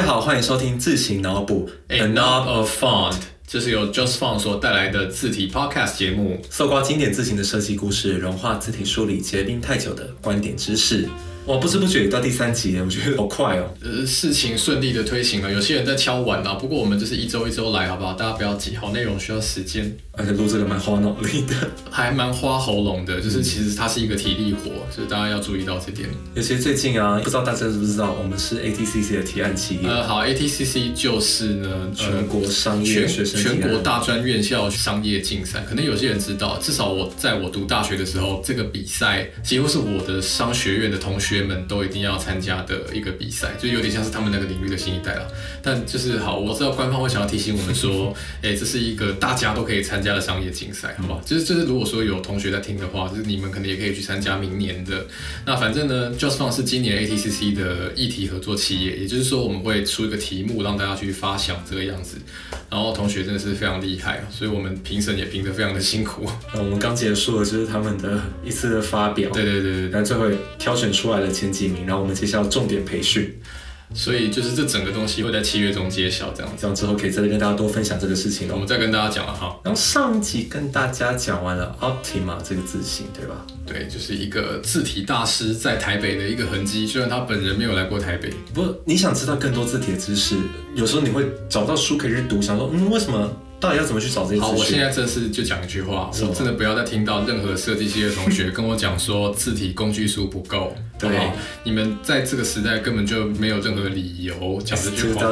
家好，欢迎收听自行脑补 A Knob of Font，这是由 Just Font 所带来的字体 Podcast 节目。搜刮经典字形的设计故事，融化字体梳理结冰太久的观点知识。哇，不知不觉到第三集了，我觉得好快哦。呃，事情顺利的推行了，有些人在敲碗啊，不过我们就是一周一周来，好不好？大家不要急，好内容需要时间，而且录这个蛮花脑力的，还蛮花喉咙的，就是其实它是一个体力活，所以大家要注意到这点。尤其最近啊，不知道大家知不知道，我们是 ATCC 的提案企业。呃，好，ATCC 就是呢，全国商业学生全国大专院校商业竞赛，可能有些人知道，至少我在我读大学的时候，这个比赛几乎是我的商学院的同学们都一定要。参加的一个比赛，就有点像是他们那个领域的新一代了。但就是好，我知道官方会想要提醒我们说，哎，这是一个大家都可以参加的商业竞赛，好不好？就是就是，如果说有同学在听的话，就是你们可能也可以去参加明年的。那反正呢，Just Fun 是今年 ATCC 的议题合作企业，也就是说我们会出一个题目让大家去发想这个样子。然后同学真的是非常厉害啊，所以我们评审也评得非常的辛苦。那我们刚结束了就是他们的一次的发表，对对对对，但最后挑选出来了前几名，然后。我们接下来重点培训，所以就是这整个东西会在七月中揭晓，这样这样之后可以再跟大家多分享这个事情我们再跟大家讲了哈。然后上集跟大家讲完了 Optima 这个字形，对吧？对，就是一个字体大师在台北的一个痕迹。虽然他本人没有来过台北，不过你想知道更多字体的知识，有时候你会找到书可以去读，想说嗯，为什么？到底要怎么去找这些？好，我现在正式就讲一句话，我真的不要再听到任何设计系的同学跟我讲说字体工具书不够，对，你们在这个时代根本就没有任何理由讲这句话。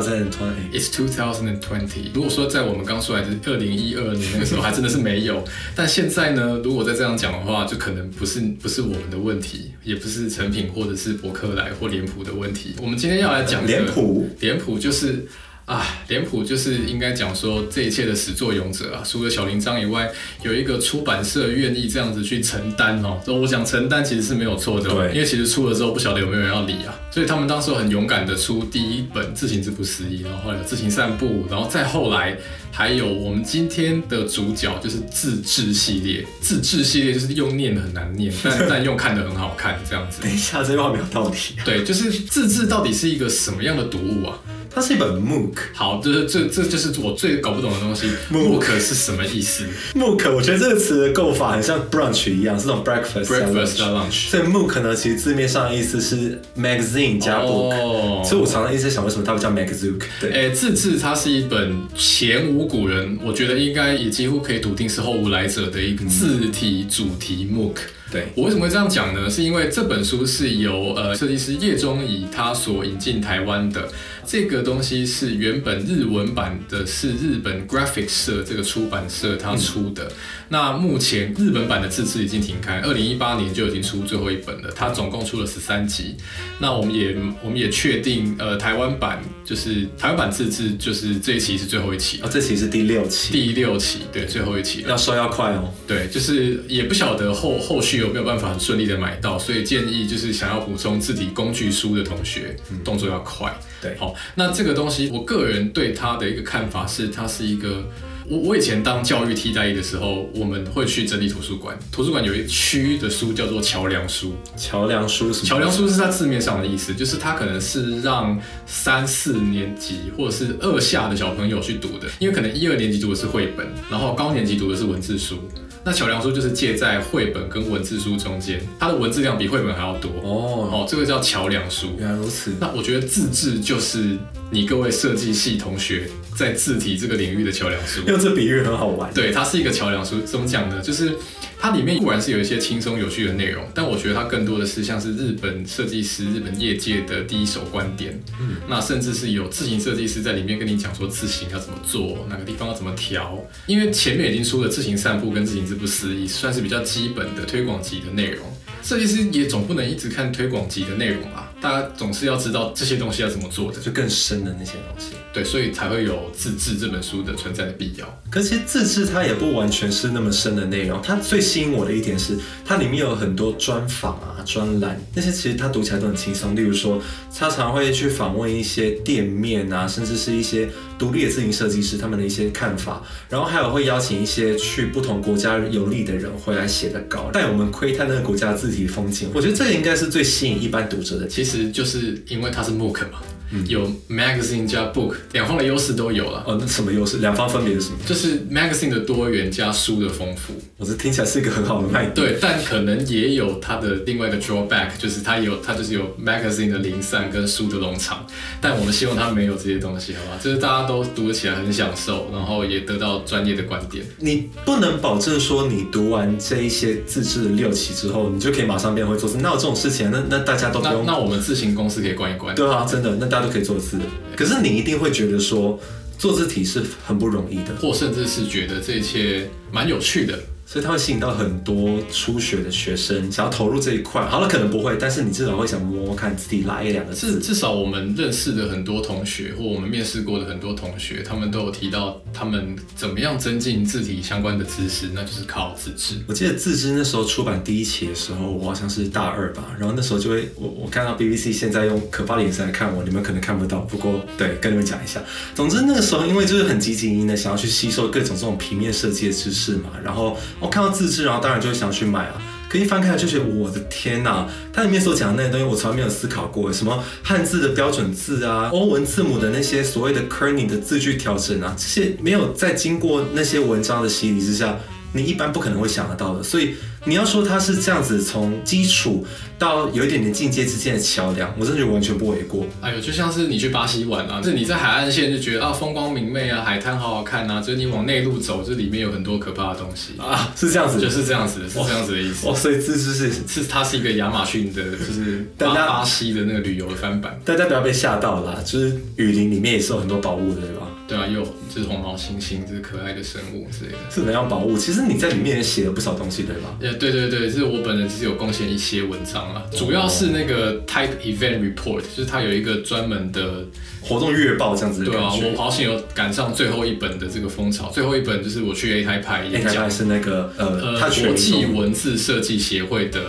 It's two thousand and twenty。如果说在我们刚出来的二零一二年那个时候还真的是没有，但现在呢，如果再这样讲的话，就可能不是不是我们的问题，也不是成品或者是博客来或脸谱的问题。我们今天要来讲脸谱，脸谱就是。啊，脸谱就是应该讲说这一切的始作俑者啊，除了小林章以外，有一个出版社愿意这样子去承担哦。所以我想承担其实是没有错的，对，因为其实出了之后不晓得有没有人要理啊，所以他们当时很勇敢的出第一本《自行之不思议》，然后后来《自行散步》，然后再后来还有我们今天的主角就是自制系列，自制系列就是用念的很难念，但 但用看的很好看这样子。等一下，这句话没有道理。对，就是自制到底是一个什么样的读物啊？它是一本 MOOC，好，就是这这就是我最搞不懂的东西。MOOC 是什么意思？MOOC 我觉得这个词的构法很像 brunch 一样，是种 breakfast，breakfast 加 lunch。所以 MOOC 呢，其实字面上的意思是 magazine 加 book，所以我常常一直在想，为什么它会叫 magazine？对，哎，字字它是一本前无古人，我觉得应该也几乎可以笃定是后无来者的一个字体主题 MOOC。对我为什么会这样讲呢？是因为这本书是由呃设计师叶中仪他所引进台湾的。这个东西是原本日文版的，是日本 Graphic 社这个出版社他出的。那目前日本版的自制已经停刊，二零一八年就已经出最后一本了。它总共出了十三集。那我们也我们也确定，呃，台湾版就是台湾版自制就是这一期是最后一期。哦，这期是第六期。第六期，对，最后一期。要收要快哦。对，就是也不晓得后后续有没有办法很顺利的买到，所以建议就是想要补充自己工具书的同学，动作要快。对，好，那这个东西，我个人对它的一个看法是，它是一个，我我以前当教育替代役的时候，我们会去整理图书馆，图书馆有一区的书叫做桥梁书，桥梁书桥梁书是它字面上的意思，就是它可能是让三四年级或者是二下的小朋友去读的，因为可能一二年级读的是绘本，然后高年级读的是文字书。那桥梁书就是介在绘本跟文字书中间，它的文字量比绘本还要多哦。哦，这个叫桥梁书。原来如此。那我觉得自制就是你各位设计系同学在字体这个领域的桥梁书。用这比喻很好玩。对，它是一个桥梁书。怎么讲呢？就是它里面固然是有一些轻松有趣的内容，但我觉得它更多的是像是日本设计师、日本业界的第一手观点。嗯。那甚至是有自行设计师在里面跟你讲说字形要怎么做，哪个地方要怎么调。因为前面已经出了字形散步跟字形。不思议，算是比较基本的推广级的内容。设计师也总不能一直看推广级的内容吧？大家总是要知道这些东西要怎么做的，就更深的那些东西。对，所以才会有自制这本书的存在的必要。可是自制它也不完全是那么深的内容。它最吸引我的一点是，它里面有很多专访啊、专栏，那些其实它读起来都很轻松。例如说，他常会去访问一些店面啊，甚至是一些独立的自行设计师他们的一些看法，然后还有会邀请一些去不同国家游历的人回来写的稿，带我们窥探那个国家的字体风景。我觉得这个应该是最吸引一般读者的。其实就是因为它是 MOOC 嘛。有 magazine 加 book 两方的优势都有了。哦，那什么优势？两方分别是什么？就是 magazine 的多元加书的丰富。我这听起来是一个很好的卖点。对，但可能也有它的另外一个 drawback，就是它有它就是有 magazine 的零散跟书的农场。但我们希望它没有这些东西，好吧？就是大家都读起来很享受，然后也得到专业的观点。你不能保证说你读完这一些自制的六期之后，你就可以马上变会做事。那有这种事情，那那大家都不用。那那我们自行公司可以关一关。对啊，真的，那大都可以做字。可是你一定会觉得说做字体是很不容易的，或甚至是觉得这一切蛮有趣的。所以它会吸引到很多初学的学生，想要投入这一块。好了，可能不会，但是你至少会想摸摸看自己拉一两个字。至至少我们认识的很多同学，或我们面试过的很多同学，他们都有提到他们怎么样增进字体相关的知识，那就是靠自知。我记得自知那时候出版第一期的时候，我好像是大二吧，然后那时候就会我我看到 BBC 现在用可怕的眼神来看我，你们可能看不到，不过对，跟你们讲一下。总之那个时候因为就是很积极营的想要去吸收各种这种平面设计的知识嘛，然后我看到自制，然后。当然就会想去买啊，可一翻开就觉得我的天呐，它里面所讲的那些东西我从来没有思考过，什么汉字的标准字啊，欧文字母的那些所谓的 kerning 的字句调整啊，这些没有在经过那些文章的洗礼之下，你一般不可能会想得到的，所以。你要说它是这样子从基础到有一点点进阶之间的桥梁，我真的觉得完全不为过。哎呦，就像是你去巴西玩啊，就是你在海岸线就觉得啊风光明媚啊，海滩好好看啊，就是你往内陆走，这里面有很多可怕的东西啊，是这样子，就是这样子，是这样子的意思。哦，所以这就是是它是一个亚马逊的，就是巴巴西的那个旅游的翻版。大家不要被吓到啦，就是雨林里面也是有很多宝物的，对吧？对啊，有这是红毛猩猩，这是可爱的生物之类的。是能量宝物？其实你在里面也写了不少东西，对吧？呃，对对对，是我本人是有贡献一些文章啊，主要是那个 Type Event Report，就是它有一个专门的活动月报这样子。对啊，我好像有赶上最后一本的这个风潮，最后一本就是我去 A 台拍演讲，是那个呃，国际文字设计协会的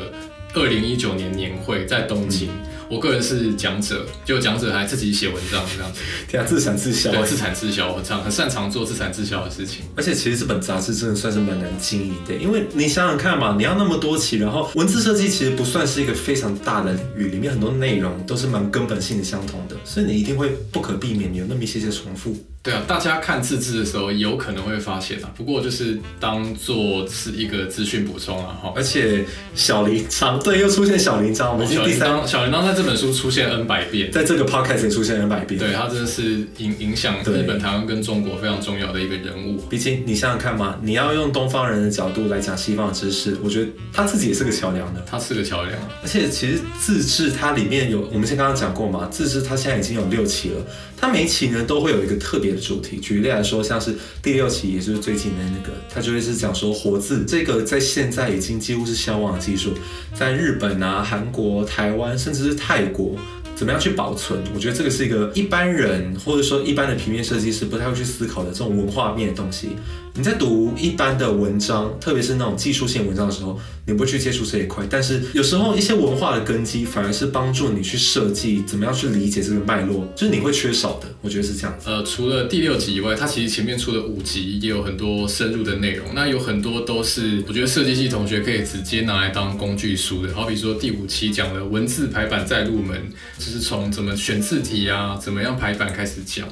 二零一九年年会在东京。我个人是讲者，就讲者还自己写文章这样子，对啊，自产自销，对，自产自销，很常很擅长做自产自销的事情。而且其实这本杂志真的算是蛮难经营的，因为你想想看嘛，你要那么多期，然后文字设计其实不算是一个非常大的领域，里面很多内容都是蛮根本性的相同的，所以你一定会不可避免有那么一些些重复。对啊，大家看自制的时候有可能会发现啊，不过就是当做是一个资讯补充啊哈。而且小铃铛，对，又出现小铃铛，我们小铃铛，小铃铛在这本书出现 N 百遍，在这个 podcast 也出现 N 百遍。对，他真的是影影响日本、台湾跟中国非常重要的一个人物。毕竟你想想看嘛，你要用东方人的角度来讲西方的知识，我觉得他自己也是个桥梁的。他是个桥梁，而且其实自制它里面有，我们先刚刚讲过嘛，自制它现在已经有六期了。它每一期呢都会有一个特别的主题，举例来说，像是第六期，也就是最近的那个，它就会是讲说活字这个在现在已经几乎是消亡的技术，在日本啊、韩国、台湾，甚至是泰国。怎么样去保存？我觉得这个是一个一般人或者说一般的平面设计师不太会去思考的这种文化面的东西。你在读一般的文章，特别是那种技术性文章的时候，你不会去接触这一块。但是有时候一些文化的根基反而是帮助你去设计怎么样去理解这个脉络，就是你会缺少的。我觉得是这样。呃，除了第六集以外，它其实前面出的五集也有很多深入的内容。那有很多都是我觉得设计系同学可以直接拿来当工具书的。好比说第五期讲了文字排版再入门。就是从怎么选字体啊，怎么样排版开始讲。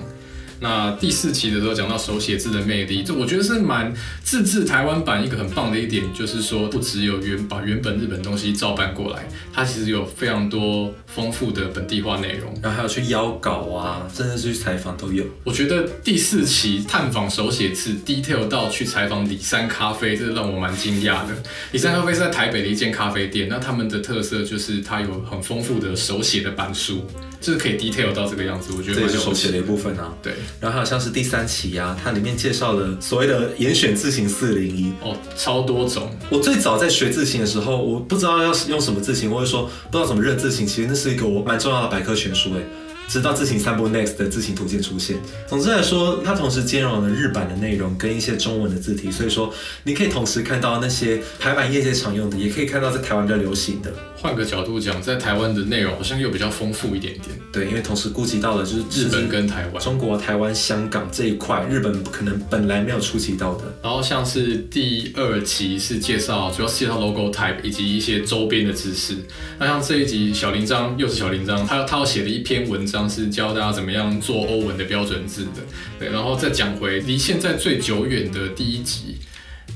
那第四期的时候讲到手写字的魅力，这我觉得是蛮自制台湾版一个很棒的一点，就是说不只有原把原本日本东西照搬过来，它其实有非常多丰富的本地化内容，然后还有去邀稿啊，甚至是去采访都有。我觉得第四期探访手写字，detail 到去采访李三咖啡，这让我蛮惊讶的。李三咖啡是在台北的一间咖啡店，那他们的特色就是它有很丰富的手写的板书。就是可以 detail 到这个样子，我觉得这也是手写的一部分啊。对，然后还有像是第三期呀，它里面介绍了所谓的严选字型四零一哦，超多种。我最早在学字型的时候，我不知道要用什么字型，或者说不知道怎么认字型，其实那是一个我蛮重要的百科全书诶。直到字形三部 next 的字形图鉴出现。总之来说，它同时兼容了日版的内容跟一些中文的字体，所以说你可以同时看到那些排版业界常用的，也可以看到在台湾比较流行的。换个角度讲，在台湾的内容好像又比较丰富一点点。对，因为同时顾及到了就是日本跟台湾、中国、台湾、香港这一块，日本可能本来没有触及到的。然后像是第二期是介绍，主要是介绍 logo type 以及一些周边的知识。那像这一集小铃铛又是小铃铛，他他要写的一篇文章。章是教大家怎么样做欧文的标准字的。对，然后再讲回离现在最久远的第一集。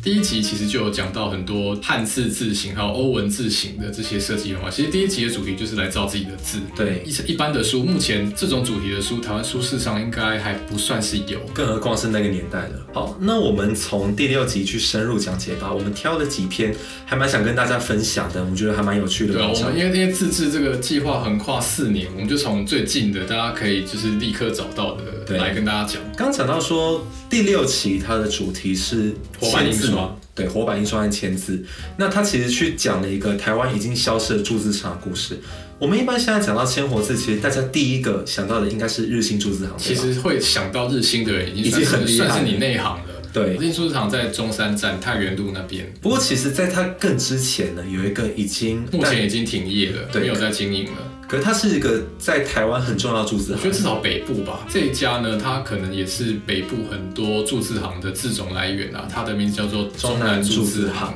第一集其实就有讲到很多汉字字形还有欧文字形的这些设计的话，其实第一集的主题就是来造自己的字。对，一一般的书，目前这种主题的书，台湾书市上应该还不算是有，更何况是那个年代的。好，那我们从第六集去深入讲解吧。我们挑了几篇，还蛮想跟大家分享的，我们觉得还蛮有趣的。对啊，我们因为因为自制这个计划横跨四年，我们就从最近的大家可以就是立刻找到的来跟大家讲。刚讲到说第六期它的主题是活版印刷。对，活版印刷和签字，那它其实去讲了一个台湾已经消失的铸字厂的故事。我们一般现在讲到签活字，其实大家第一个想到的应该是日新铸字行。其实会想到日新的人，已经很厉害，算是你内行了。对，日新铸字厂在中山站太原路那边。不过，其实在它更之前呢，有一个已经目前已经停业了，没有在经营了。可是它是一个在台湾很重要的注资行，我觉得至少北部吧，这一家呢，它可能也是北部很多注资行的字种来源啊。它的名字叫做中南注资行。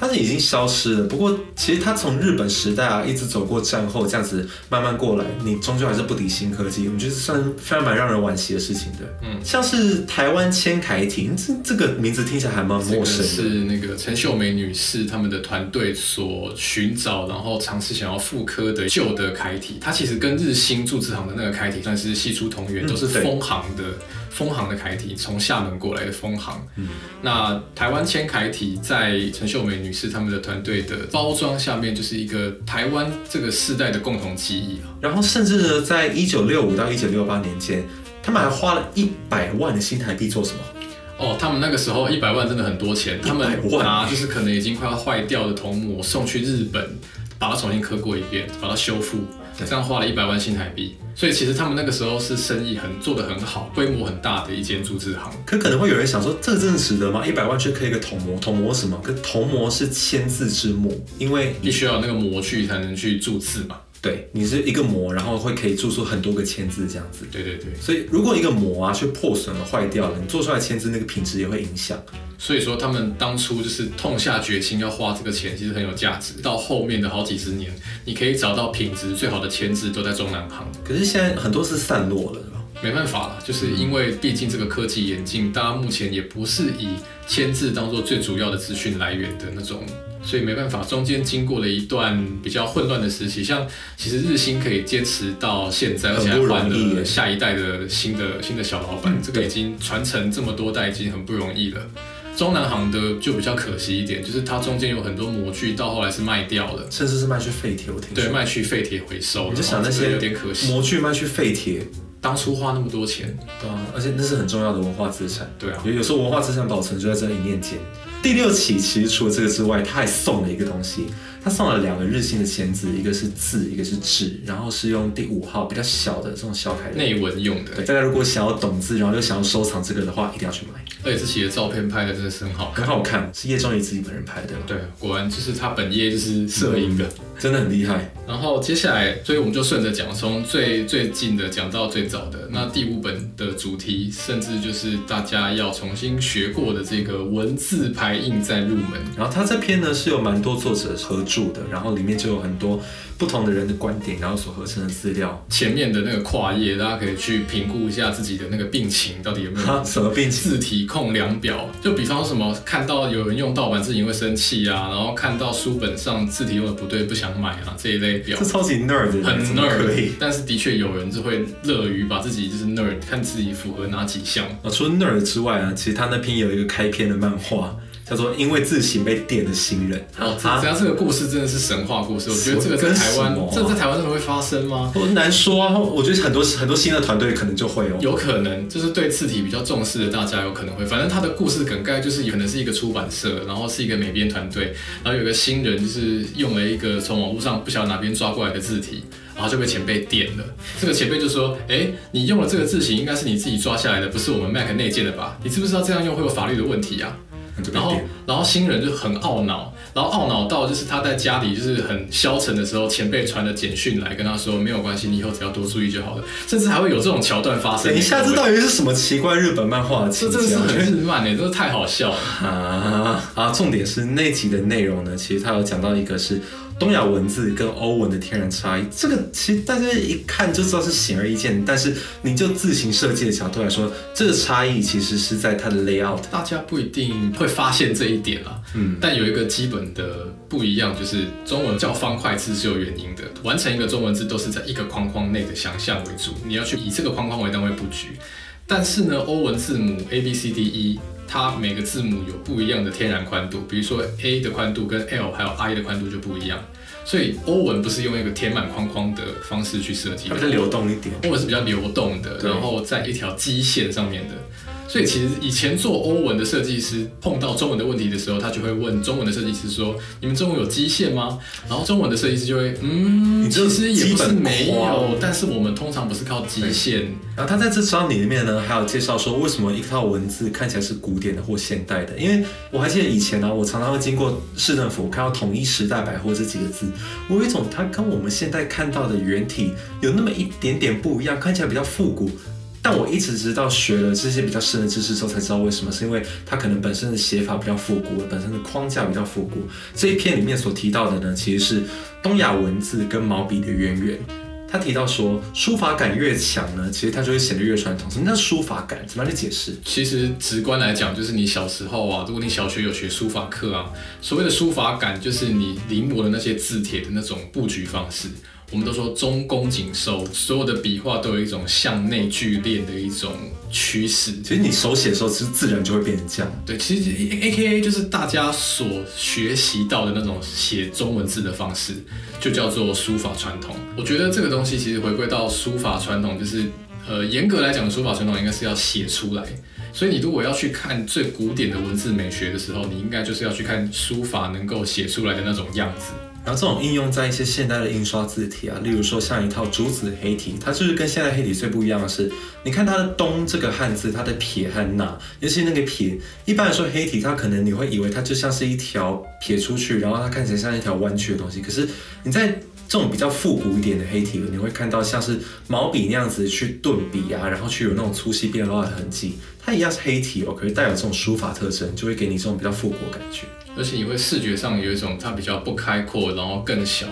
它是已经消失了，不过其实它从日本时代啊，一直走过战后这样子慢慢过来，你终究还是不敌新科技，我觉得算非常蛮让人惋惜的事情的。嗯，像是台湾千楷体，这这个名字听起来还蛮陌生的。是那个陈秀梅女士他们的团队所寻找，然后尝试想要复刻的旧的楷体，它其实跟日新铸字行的那个楷体算是系出同源，都是丰行的。丰行的楷体，从厦门过来的丰行。嗯，那台湾铅楷体在陈秀梅女士他们的团队的包装下面，就是一个台湾这个世代的共同记忆啊。然后，甚至呢，在一九六五到一九六八年间，他们还花了一百万的新台币做什么？哦，他们那个时候一百万真的很多钱，他们拿就是可能已经快要坏掉的铜模送去日本，把它重新刻过一遍，把它修复。这样花了一百万新台币，所以其实他们那个时候是生意很做得很好，规模很大的一间铸字行。可可能会有人想说，这真的值得吗？一百万去刻一个铜模，铜模什么？可铜模是签字之模，因为必须要那个模具才能去铸字嘛。对，你是一个模，然后会可以做出很多个签字这样子。对对对。所以如果一个模啊去破损了、坏掉了，你做出来签字那个品质也会影响。所以说他们当初就是痛下决心要花这个钱，其实很有价值。到后面的好几十年，你可以找到品质最好的签字都在中南行。可是现在很多是散落了，没办法了，就是因为毕竟这个科技演进，大家目前也不是以签字当做最主要的资讯来源的那种。所以没办法，中间经过了一段比较混乱的时期，像其实日新可以坚持到现在，而且还换了下一代的新的新的小老板，这个已经传承这么多代，已经很不容易了。中南行的就比较可惜一点，就是它中间有很多模具，到后来是卖掉了，甚至是卖去废铁。我听对，卖去废铁回收。你就想那些有点可惜，模具卖去废铁，当初花那么多钱，对啊，而且那是很重要的文化资产。对啊，有有时候文化资产保存就在这一念间。第六期其实除了这个之外，他还送了一个东西。他送了两个日新的签字，一个是字，一个是纸，然后是用第五号比较小的这种小楷内文用的。对，大家如果想要懂字，然后又想要收藏这个的话，一定要去买。而且这期的照片拍的真的是很好，很好看，是叶中仪自己本人拍的。对，果然就是他本业就是摄影的，真的很厉害。然后接下来，所以我们就顺着讲，从最最近的讲到最早的。那第五本的主题，甚至就是大家要重新学过的这个文字排印再入门。然后他这篇呢是有蛮多作者合著的，然后里面就有很多。不同的人的观点，然后所合成的资料，前面的那个跨页，大家可以去评估一下自己的那个病情到底有没有 什么病情字体控量表。就比方什么，看到有人用盗版字体会生气啊，然后看到书本上字体用的不对不想买啊这一类表。这超级 nerd，很 nerd，但是的确有人就会乐于把自己就是 nerd，看自己符合哪几项。啊，除了 nerd 之外啊，其实他那篇有一个开篇的漫画。叫做因为自行被电的新人哦，只要这个故事真的是神话故事，我觉得这个在台湾，这在台湾真的会发生吗？我难说啊，我觉得很多很多新的团队可能就会哦，有可能就是对字体比较重视的大家有可能会，反正他的故事梗概就是可能是一个出版社，然后是一个美编团队，然后有个新人就是用了一个从网络上不晓得哪边抓过来的字体，然后就被前辈电了。这个前辈就说：“哎，你用了这个字型，应该是你自己抓下来的，不是我们 Mac 内建的吧？你知不知道这样用会有法律的问题啊？”然后，然后新人就很懊恼，然后懊恼到就是他在家里就是很消沉的时候，前辈传的简讯来跟他说没有关系，你以后只要多注意就好了，甚至还会有这种桥段发生。你下次到底是什么奇怪日本漫画？这真的是很日漫诶，真的太好笑了啊！啊，重点是那集的内容呢，其实他有讲到一个是东亚文字跟欧文的天然差异，这个其实大家一看就知道是显而易见，但是你就自行设计的角度来说，这个差异其实是在它的 layout。大家不一定会发现这一点啦，嗯，但有一个基本的不一样，就是中文叫方块字是有原因的，完成一个中文字都是在一个框框内的想象为主，你要去以这个框框为单位布局。但是呢，欧文字母 A B C D E，它每个字母有不一样的天然宽度，比如说 A 的宽度跟 L 还有 I 的宽度就不一样，所以欧文不是用一个填满框框的方式去设计，它比较流动一点，欧文是比较流动的，然后在一条基线上面的。所以其实以前做欧文的设计师碰到中文的问题的时候，他就会问中文的设计师说：“你们中文有基线吗？”然后中文的设计师就会：“嗯，其实也不是没有，但是我们通常不是靠基线。”然后他在这张里面呢，还有介绍说为什么一套文字看起来是古典的或现代的。因为我还记得以前呢，我常常会经过市政府看到“统一时代百货”这几个字，我有一种它跟我们现在看到的原体有那么一点点不一样，看起来比较复古。但我一直直到学了这些比较深的知识之后，才知道为什么，是因为它可能本身的写法比较复古，本身的框架比较复古。这一篇里面所提到的呢，其实是东亚文字跟毛笔的渊源。他提到说，书法感越强呢，其实它就会显得越传统。什么叫书法感？怎么样去解释？其实直观来讲，就是你小时候啊，如果你小学有学书法课啊，所谓的书法感，就是你临摹的那些字帖的那种布局方式。我们都说中宫紧收，所有的笔画都有一种向内聚练的一种趋势。其实你手写的时候，其实自然就会变成这样。对，其实 A K A 就是大家所学习到的那种写中文字的方式，就叫做书法传统。我觉得这个东西其实回归到书法传统，就是呃严格来讲的书法传统应该是要写出来。所以你如果要去看最古典的文字美学的时候，你应该就是要去看书法能够写出来的那种样子。然后这种应用在一些现代的印刷字体啊，例如说像一套竹子黑体，它就是跟现代黑体最不一样的是，你看它的“东”这个汉字，它的撇和捺，尤其那个撇，一般来说黑体它可能你会以为它就像是一条撇出去，然后它看起来像一条弯曲的东西，可是你在这种比较复古一点的黑体，你会看到像是毛笔那样子去顿笔啊，然后去有那种粗细变化的痕迹，它一样是黑体哦，可是带有这种书法特征，就会给你这种比较复古的感觉。而且你会视觉上有一种它比较不开阔，然后更小，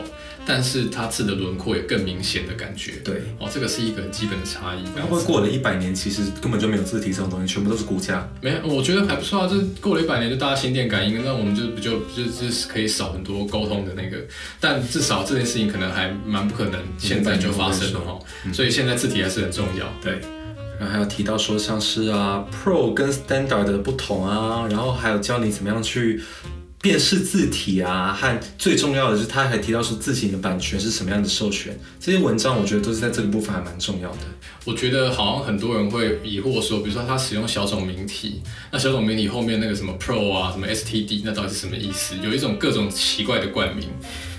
但是它字的轮廓也更明显的感觉。对，哦，这个是一个基本的差异。会不会过了一百年，其实根本就没有字体这种东西，全部都是骨架？没有，我觉得还不错啊。这过了一百年，就大家心电感应，那我们就不就就就是可以少很多沟通的那个。但至少这件事情可能还蛮不可能现在就发生了哈。所以现在字体还是很重要。对。然后还有提到说像是啊，Pro 跟 Standard 的不同啊，然后还有教你怎么样去辨识字体啊，和最重要的就是他还提到说字体的版权是什么样的授权，这些文章我觉得都是在这个部分还蛮重要的。我觉得好像很多人会疑惑说，比如说他使用小种名体，那小种名体后面那个什么 Pro 啊，什么 STD，那到底是什么意思？有一种各种奇怪的冠名。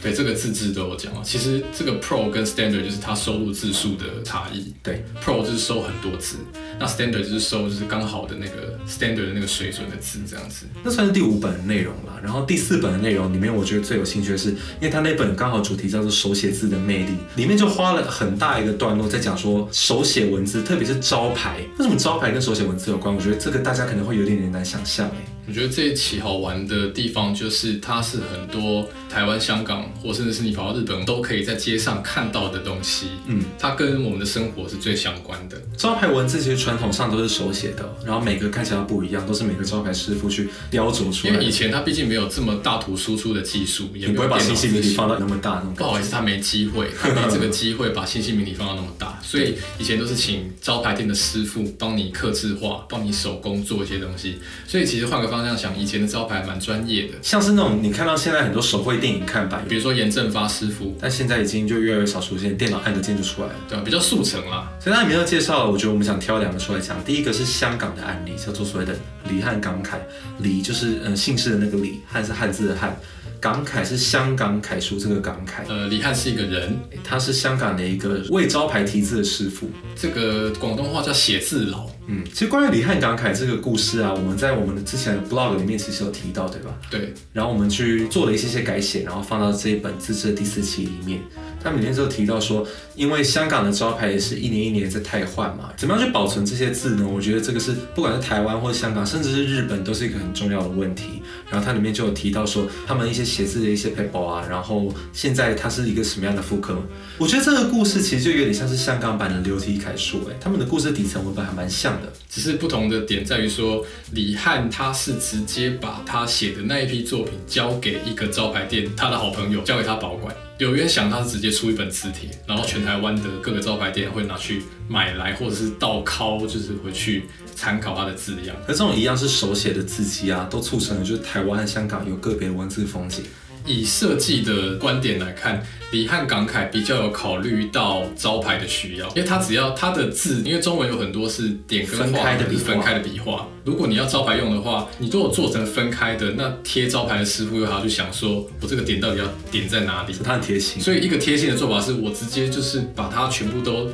对这个字质都有讲啊，其实这个 Pro 跟 Standard 就是它收录字数的差异。对，Pro 就是收很多字，那 Standard 就是收就是刚好的那个 Standard 的那个水准的字这样子。那算是第五本的内容了。然后第四本的内容里面，我觉得最有兴趣的是，因为它那本刚好主题叫做手写字的魅力，里面就花了很大一个段落在讲说手写文字，特别是招牌。为什么招牌跟手写文字有关？我觉得这个大家可能会有点点难想象哎。我觉得这一期好玩的地方就是，它是很多台湾、香港，或甚至是你跑到日本，都可以在街上看到的东西。嗯，它跟我们的生活是最相关的。招牌文字其实传统上都是手写的，然后每个看起来不一样，都是每个招牌师傅去雕琢出来。因为以前它毕竟没有这么大图输出的技术，也不会把信息明体放到那么大那种。不好意思，他没机会，他没这个机会把信息明体放到那么大，所以以前都是请招牌店的师傅帮你刻字画，帮你手工做一些东西。所以其实换个方向想，以前的招牌蛮专业的，像是那种你看到现在很多手绘电影看板，比如说严正发师傅，但现在已经就越来越少出现，电脑按个键就出来了，对吧？比较速成啦。所以它里面要介绍，我觉得我们想挑两个出来讲。第一个是香港的案例，叫做所谓的李汉感慨，李就是嗯姓氏的那个李，汉是汉字的汉。感慨是香港楷书这个感慨，呃，李翰是一个人，他是香港的一个为招牌题字的师傅，这个广东话叫写字佬。嗯，其实关于李翰感慨这个故事啊，我们在我们的之前的 blog 里面其实有提到，对吧？对。然后我们去做了一些些改写，然后放到这一本自制的第四期里面。他们里面就提到说，因为香港的招牌也是一年一年在汰换嘛，怎么样去保存这些字呢？我觉得这个是不管是台湾或香港，甚至是日本，都是一个很重要的问题。然后它里面就有提到说，他们一些写字的一些 paper 啊，然后现在它是一个什么样的复刻？我觉得这个故事其实就有点像是香港版的流体楷书，哎，他们的故事底层文本还蛮像的，只是不同的点在于说，李翰他是直接把他写的那一批作品交给一个招牌店，他的好朋友交给他保管。有元祥他是直接出一本字帖，然后全台湾的各个招牌店会拿去买来，或者是倒拷，就是回去参考他的字样。而这种一样是手写的字迹啊，都促成了就是台湾和香港有个别的文字风景。以设计的观点来看，李汉港楷比较有考虑到招牌的需要，因为他只要他的字，因为中文有很多是点跟画的分开的笔画。如果你要招牌用的话，你都有做成分开的，那贴招牌的师傅又还要去想说，我这个点到底要点在哪里？他很贴心，所以一个贴心的做法是我直接就是把它全部都。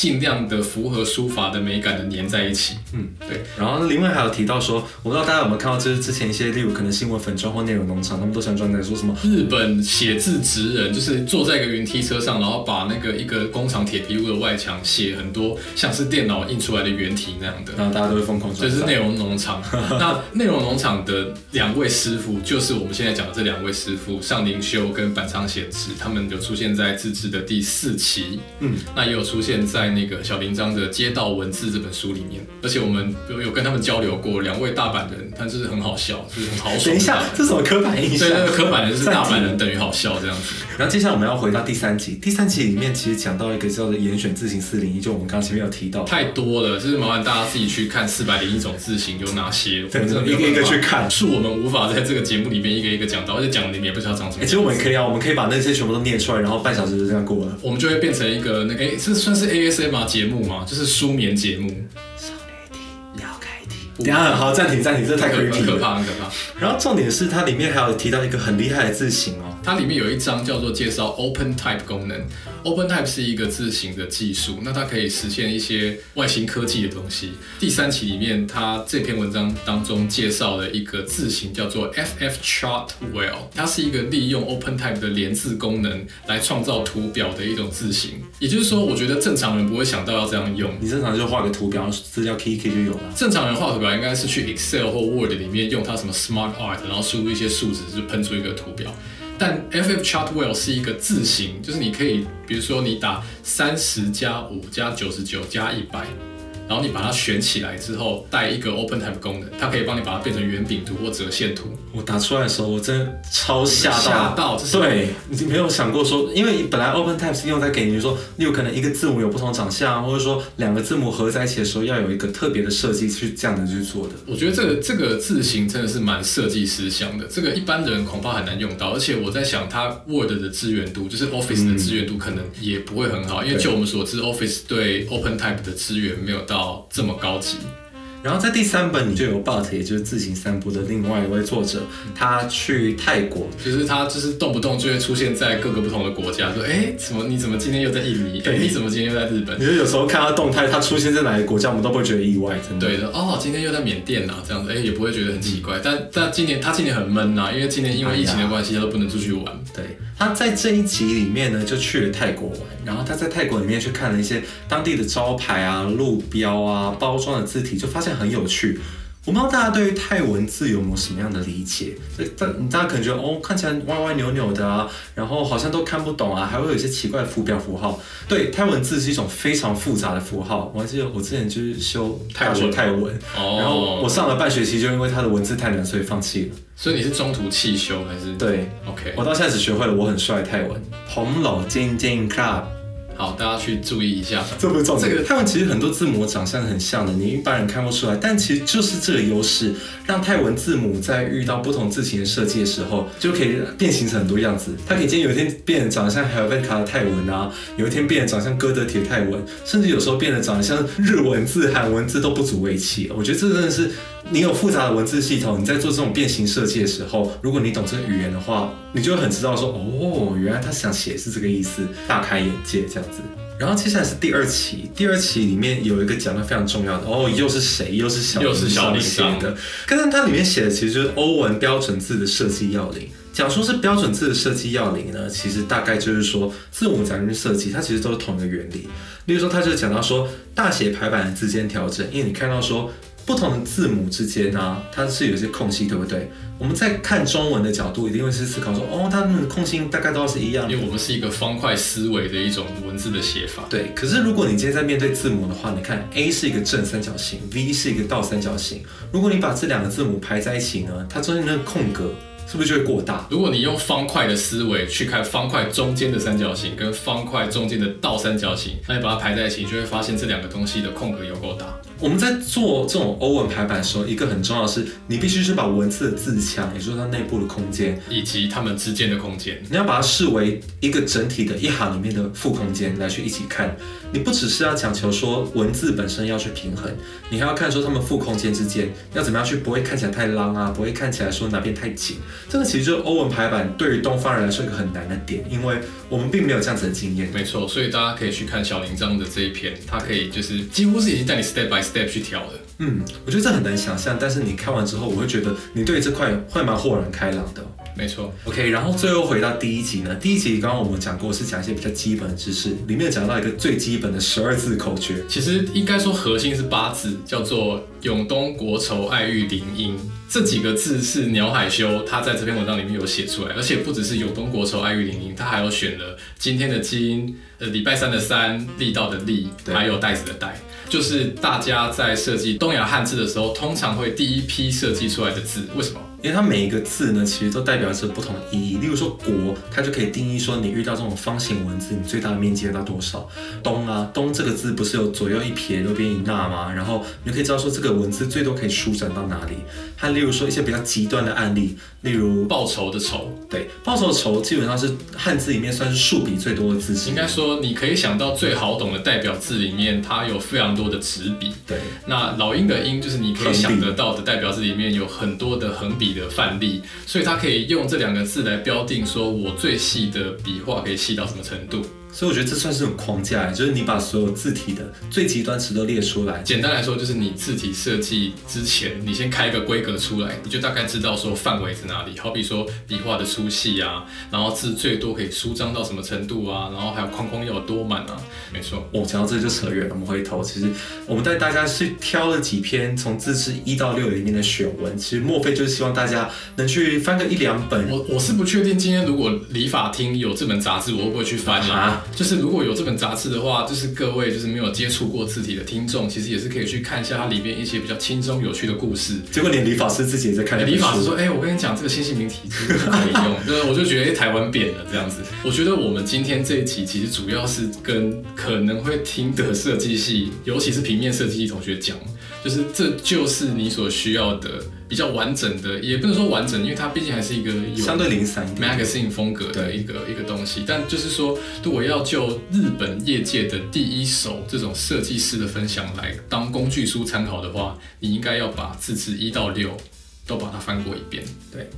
尽量的符合书法的美感的粘在一起，嗯，对。然后另外还有提到说，我不知道大家有没有看到，就是之前一些例如可能新闻粉砖或内容农场，他们都想专在说什么日本写字职人，就是坐在一个云梯车上，然后把那个一个工厂铁皮屋的外墙写很多像是电脑印出来的圆体那样的，然后大家都会疯狂这是内容农场。那内容农场的两位师傅，就是我们现在讲的这两位师傅，上林修跟板仓显志，他们有出现在自制的第四期，嗯，那也有出现在。那个小林章的《街道文字》这本书里面，而且我们有有跟他们交流过，两位大阪人，但是很好笑，就是很好爽。等一下，这什么刻板印象？对，那个刻板人是大阪人等于好笑这样子。然后接下来我们要回到第三集，第三集里面其实讲到一个叫做严选字形四零一，就我们刚前面有提到，太多了，就是麻烦大家自己去看四百零一种字形有哪些，一个一个去看，是我们无法在这个节目里面一个一个讲到，而且讲的你也不知道长什么。其实我们可以啊，我们可以把那些全部都念出来，然后半小时就这样过了，我们就会变成一个那个，哎，这算是 ASM 节目吗？就是舒眠节目。少女体，要开体。等下，好，暂停，暂停，这太可怕，可怕，很可怕。然后重点是它里面还有提到一个很厉害的字形哦，它里面有一章叫做介绍 Open Type 功能。OpenType 是一个字形的技术，那它可以实现一些外形科技的东西。第三期里面，它这篇文章当中介绍了一个字形叫做 FF Chartwell，它是一个利用 OpenType 的连字功能来创造图表的一种字形。也就是说，我觉得正常人不会想到要这样用。你正常就画个图表，资料 key key 就有了。正常人画图表应该是去 Excel 或 Word 里面用它什么 Smart Art，然后输入一些数值就喷出一个图表。但 FF Chartwell 是一个字形，就是你可以，比如说你打三十加五加九十九加一百。然后你把它选起来之后，带一个 Open Type 功能，它可以帮你把它变成圆饼图或折线图。我打出来的时候，我真的超吓到。吓到，对，你没有想过说，因为本来 Open Type 是用在给你说，你有可能一个字母有不同长相，或者说两个字母合在一起的时候，要有一个特别的设计去这样的去做的。我觉得这个这个字形真的是蛮设计思想的，这个一般人恐怕很难用到。而且我在想，它 Word 的资源度，就是 Office 的资源度，可能也不会很好，因为就我们所知，Office 对 Open Type 的资源没有到。这么高级。然后在第三本，你就有 But，也就是自行散步的另外一位作者，他去泰国，就是他就是动不动就会出现在各个不同的国家，说哎，怎么你怎么今天又在印尼？对，你怎么今天又在日本？你就有时候看他动态，他出现在哪个国家，我们都不会觉得意外，真的。对的，哦，今天又在缅甸呐，这样子，哎，也不会觉得很奇怪。但但今年他今年很闷呐，因为今年因为疫情的关系，他都不能出去玩。对，他在这一集里面呢，就去了泰国玩，然后他在泰国里面去看了一些当地的招牌啊、路标啊、包装的字体，就发现很有趣。我不知道大家对于泰文字有没有什么样的理解？但大家可能觉得哦，看起来歪歪扭扭的啊，然后好像都看不懂啊，还会有一些奇怪的符表符号。对，泰文字是一种非常复杂的符号。我还记得我之前就是修泰文泰文，然后我上了半学期，就因为它的文字太难，所以放弃了。所以你是中途弃修还是？对，OK。我到现在只学会了我很帅泰文，红楼金金 club。好，大家去注意一下。这不是重点。这个泰文其实很多字母长相很像的，你一般人看不出来。但其实就是这个优势，让泰文字母在遇到不同字形的设计的时候，就可以变形成很多样子。它可以今天有一天变得长得像 Helvetica 的泰文啊，有一天变得长得像哥德铁泰文，甚至有时候变得长得像日文字、韩文字都不足为奇。我觉得这真的是。你有复杂的文字系统，你在做这种变形设计的时候，如果你懂这个语言的话，你就会很知道说，哦，原来他想写是这个意思，大开眼界这样子。然后接下来是第二期，第二期里面有一个讲的非常重要的，哦，又是谁？又是小又是小写的，可是它里面写的其实就是欧文标准字的设计要领。讲说是标准字的设计要领呢，其实大概就是说字母讲的设计，它其实都是同一个原理。例如说，它就讲到说大写排版的字间调整，因为你看到说不同的字母之间呢，它是有一些空隙，对不对？我们在看中文的角度，一定会是思考说，哦，它们的空隙大概都是一样的。因为我们是一个方块思维的一种文字的写法。对，可是如果你今天在面对字母的话，你看 A 是一个正三角形，V 是一个倒三角形，如果你把这两个字母排在一起呢，它中间那个空格。是不是就会过大？如果你用方块的思维去看方块中间的三角形跟方块中间的倒三角形，那你把它排在一起，就会发现这两个东西的空格有够大。我们在做这种欧文排版的时候，一个很重要的是，你必须是把文字的字腔，也就是它内部的空间，以及它们之间的空间，你要把它视为一个整体的一行里面的负空间来去一起看。你不只是要讲求说文字本身要去平衡，你还要看说它们负空间之间要怎么样去，不会看起来太浪啊，不会看起来说哪边太紧。这个其实就是欧文排版对于东方人来说一个很难的点，因为我们并没有这样子的经验。没错，所以大家可以去看小林章的这一篇，他可以就是几乎是已经带你 step by step 去调的。嗯，我觉得这很难想象，但是你看完之后，我会觉得你对这块会蛮豁然开朗的。没错，OK，然后最后回到第一集呢，第一集刚刚我们讲过是讲一些比较基本的知识，里面讲到一个最基本的十二字口诀，其实应该说核心是八字，叫做永东国仇爱玉林荫。这几个字是鸟海修他在这篇文章里面有写出来，而且不只是永东国仇爱玉林荫，他还有选了今天的金，呃，礼拜三的三，力道的力，还有袋子的袋，就是大家在设计东亚汉字的时候，通常会第一批设计出来的字，为什么？因为它每一个字呢，其实都代表着不同的意义。例如说“国”，它就可以定义说你遇到这种方形文字，你最大的面积到多少。“东”啊，“东”这个字不是有左右一撇、右边一捺吗？然后你就可以知道说这个文字最多可以舒展到哪里。还例如说一些比较极端的案例，例如报仇的仇，对，报仇的仇基本上是汉字里面算是数笔最多的字。应该说你可以想到最好懂的代表字里面，它有非常多的直笔。对，那老鹰的鹰就是你可以想得到的代表字里面有很多的横笔。的范例，所以它可以用这两个字来标定，说我最细的笔画可以细到什么程度。所以我觉得这算是种框架，就是你把所有字体的最极端值都列出来。简单来说，就是你字体设计之前，你先开一个规格出来，你就大概知道说范围在哪里。好比说笔画的粗细啊，然后字最多可以舒张到什么程度啊，然后还有框框要有多满啊。没错，我讲到这就扯远了。我们回头，其实我们带大家去挑了几篇从字词一到六里面的选文，其实莫非就是希望大家能去翻个一两本。我我是不确定今天如果理法厅有这本杂志，我会不会去翻啊？就是如果有这本杂志的话，就是各位就是没有接触过字体的听众，其实也是可以去看一下它里面一些比较轻松有趣的故事。结果连李法师自己也在看。李法师说：“哎，我跟你讲，这个新姓名体可以用。”对，我就觉得台湾变了这样子。我觉得我们今天这一集其实主要是跟可能会听的设计系，尤其是平面设计系同学讲。就是这就是你所需要的比较完整的，也不能说完整，因为它毕竟还是一个相对零散 magazine 风格的一个一个东西。但就是说，如果要就日本业界的第一手这种设计师的分享来当工具书参考的话，你应该要把自制一到六都把它翻过一遍。对。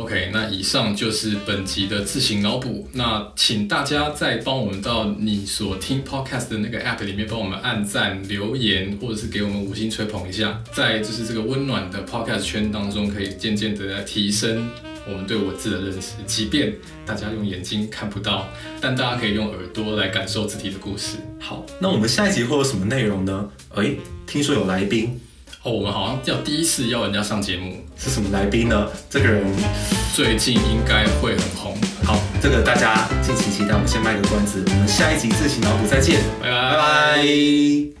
OK，那以上就是本集的自行脑补。那请大家再帮我们到你所听 Podcast 的那个 App 里面帮我们按赞、留言，或者是给我们五星吹捧一下，在就是这个温暖的 Podcast 圈当中，可以渐渐的来提升我们对文字的认识。即便大家用眼睛看不到，但大家可以用耳朵来感受字体的故事。好，那我们下一集会有什么内容呢？哎，听说有来宾。哦，我们好像要第一次邀人家上节目，是什么来宾呢？这个人最近应该会很红。好，这个大家敬请期待。我们先卖个关子，我们下一集自行脑补再见，拜拜拜拜。